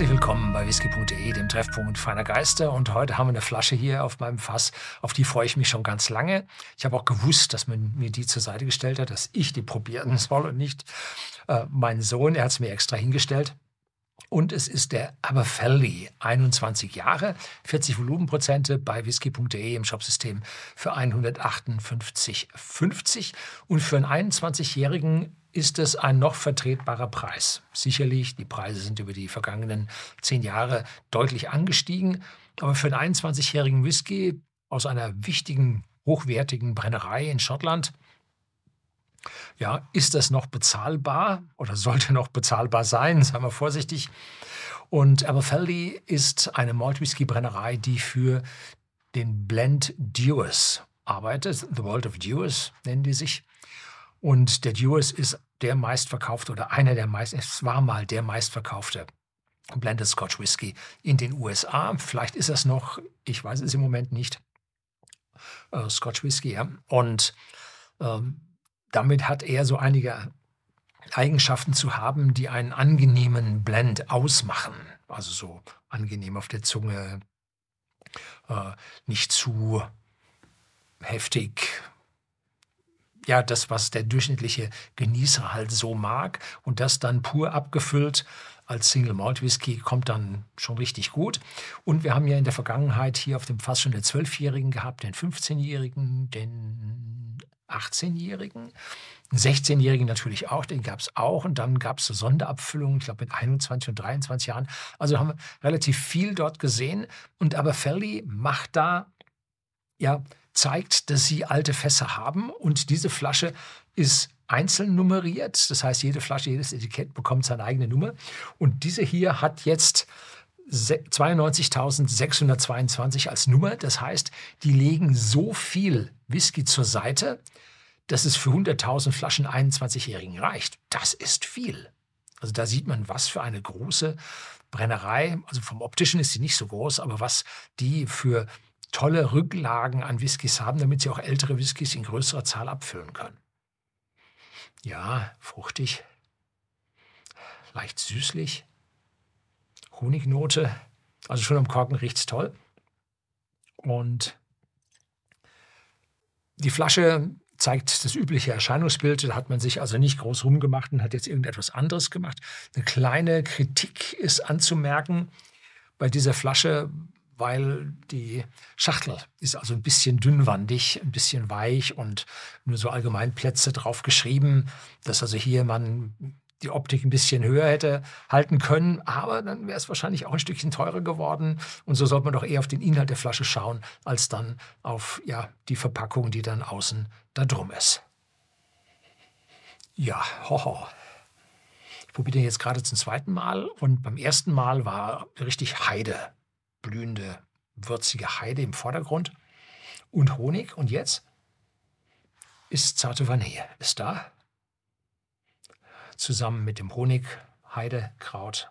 Herzlich willkommen bei whisky.de, dem Treffpunkt feiner Geister. Und heute haben wir eine Flasche hier auf meinem Fass, auf die freue ich mich schon ganz lange. Ich habe auch gewusst, dass man mir die zur Seite gestellt hat, dass ich die probieren soll und nicht äh, mein Sohn. Er hat es mir extra hingestellt. Und es ist der Aberfeldy, 21 Jahre, 40 Volumenprozente bei whisky.de im Shopsystem für 158,50. Und für einen 21-Jährigen ist es ein noch vertretbarer Preis. Sicherlich, die Preise sind über die vergangenen zehn Jahre deutlich angestiegen. Aber für einen 21-jährigen Whisky aus einer wichtigen, hochwertigen Brennerei in Schottland ja, ist das noch bezahlbar oder sollte noch bezahlbar sein, sagen wir vorsichtig. Und Aberfeldy ist eine Malt-Whisky-Brennerei, die für den Blend Dewars arbeitet. The World of Dewars nennen die sich. Und der Dewars ist der meistverkaufte oder einer der meist, es war mal der meistverkaufte Blended Scotch Whisky in den USA. Vielleicht ist das noch, ich weiß es im Moment nicht, äh, Scotch Whisky. Ja. Und ähm, damit hat er so einige Eigenschaften zu haben, die einen angenehmen Blend ausmachen. Also so angenehm auf der Zunge, äh, nicht zu heftig. Ja, das, was der durchschnittliche Genießer halt so mag und das dann pur abgefüllt als Single Malt Whisky kommt dann schon richtig gut. Und wir haben ja in der Vergangenheit hier auf dem Fass schon den 12-Jährigen gehabt, den 15-Jährigen, den 18-Jährigen. 16-Jährigen natürlich auch, den gab es auch. Und dann gab es Sonderabfüllungen, ich glaube mit 21 und 23 Jahren. Also haben wir relativ viel dort gesehen. Und aber Felly macht da, ja, zeigt, dass sie alte Fässer haben. Und diese Flasche ist einzeln nummeriert. Das heißt, jede Flasche, jedes Etikett bekommt seine eigene Nummer. Und diese hier hat jetzt 92.622 als Nummer. Das heißt, die legen so viel Whisky zur Seite, dass es für 100.000 Flaschen 21-Jährigen reicht. Das ist viel. Also da sieht man, was für eine große Brennerei, also vom optischen ist sie nicht so groß, aber was die für tolle Rücklagen an Whiskys haben, damit sie auch ältere Whiskys in größerer Zahl abfüllen können. Ja, fruchtig, leicht süßlich, Honignote. Also schon am Korken riecht es toll. Und die Flasche zeigt das übliche Erscheinungsbild. Da hat man sich also nicht groß rumgemacht und hat jetzt irgendetwas anderes gemacht. Eine kleine Kritik ist anzumerken bei dieser Flasche, weil die Schachtel ist also ein bisschen dünnwandig, ein bisschen weich und nur so allgemein Plätze drauf geschrieben, dass also hier man die Optik ein bisschen höher hätte halten können, aber dann wäre es wahrscheinlich auch ein Stückchen teurer geworden. Und so sollte man doch eher auf den Inhalt der Flasche schauen, als dann auf ja, die Verpackung, die dann außen da drum ist. Ja, hoho. Ich probiere den jetzt gerade zum zweiten Mal und beim ersten Mal war richtig Heide, blühende, würzige Heide im Vordergrund und Honig. Und jetzt ist zarte Vanille. Ist da zusammen mit dem Honig, Heidekraut.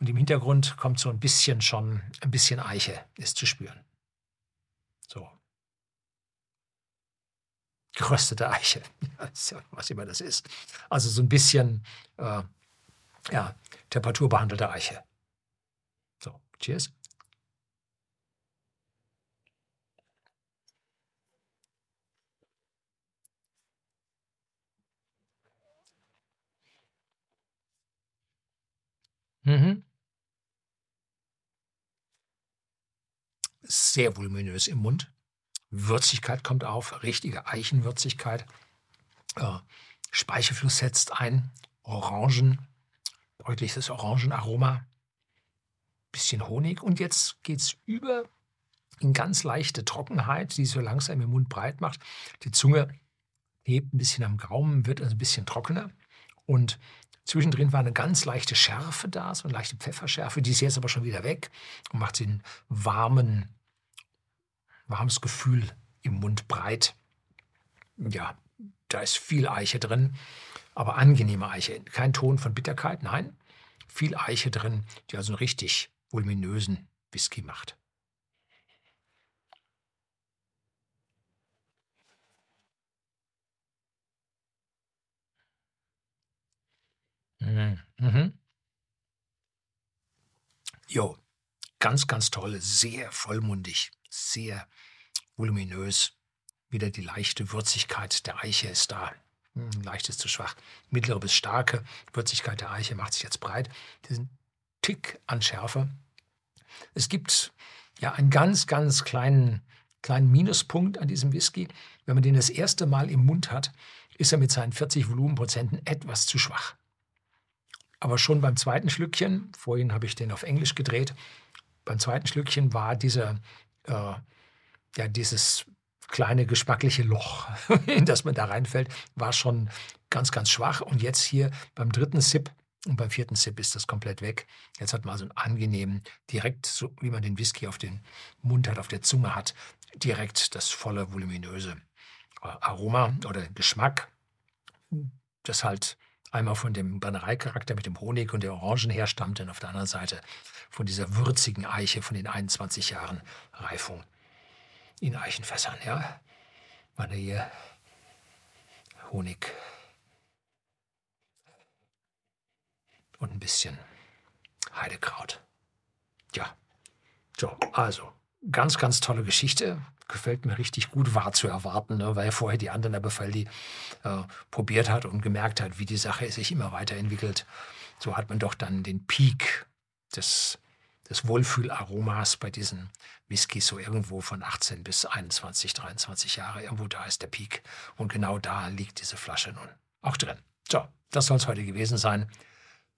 Und im Hintergrund kommt so ein bisschen schon, ein bisschen Eiche ist zu spüren. So. Geröstete Eiche, was immer das ist. Also so ein bisschen, äh, ja, temperaturbehandelte Eiche. Cheers. Mhm. Sehr voluminös im Mund. Würzigkeit kommt auf, richtige Eichenwürzigkeit. Äh, Speichelfluss setzt ein, Orangen, deutliches Orangenaroma, bisschen Honig und jetzt geht es über in ganz leichte Trockenheit, die so langsam im Mund breit macht. Die Zunge hebt ein bisschen am Gaumen, wird also ein bisschen trockener und Zwischendrin war eine ganz leichte Schärfe da, so eine leichte Pfefferschärfe, die ist jetzt aber schon wieder weg und macht den warmen, warmes Gefühl im Mund breit. Ja, da ist viel Eiche drin, aber angenehme Eiche. Kein Ton von Bitterkeit, nein. Viel Eiche drin, die also richtig voluminösen Whisky macht. Mhm. Mhm. Jo, ganz, ganz toll, sehr vollmundig, sehr voluminös. Wieder die leichte Würzigkeit der Eiche ist da. Hm, leicht ist zu schwach. Mittlere bis starke Würzigkeit der Eiche macht sich jetzt breit. Diesen Tick an Schärfe. Es gibt ja einen ganz, ganz kleinen, kleinen Minuspunkt an diesem Whisky. Wenn man den das erste Mal im Mund hat, ist er mit seinen 40 Volumenprozenten etwas zu schwach. Aber schon beim zweiten Schlückchen, vorhin habe ich den auf Englisch gedreht, beim zweiten Schlückchen war dieser, äh, ja, dieses kleine geschmackliche Loch, in das man da reinfällt, war schon ganz, ganz schwach. Und jetzt hier beim dritten Sip und beim vierten Sip ist das komplett weg. Jetzt hat man so einen angenehmen, direkt, so wie man den Whisky auf den Mund hat, auf der Zunge hat, direkt das volle, voluminöse äh, Aroma oder Geschmack, das halt einmal von dem Brennereicharakter mit dem Honig und der Orangen herstammt und auf der anderen Seite von dieser würzigen Eiche von den 21 Jahren Reifung in Eichenfässern. Ja, meine hier Honig und ein bisschen Heidekraut. Ja, so, also ganz, ganz tolle Geschichte gefällt mir richtig gut, war zu erwarten, ne, weil vorher die anderen der Befall die äh, probiert hat und gemerkt hat, wie die Sache sich immer weiterentwickelt. So hat man doch dann den Peak des, des Wohlfühlaromas bei diesen Whiskys so irgendwo von 18 bis 21, 23 Jahre. Irgendwo da ist der Peak. Und genau da liegt diese Flasche nun auch drin. So, das soll es heute gewesen sein.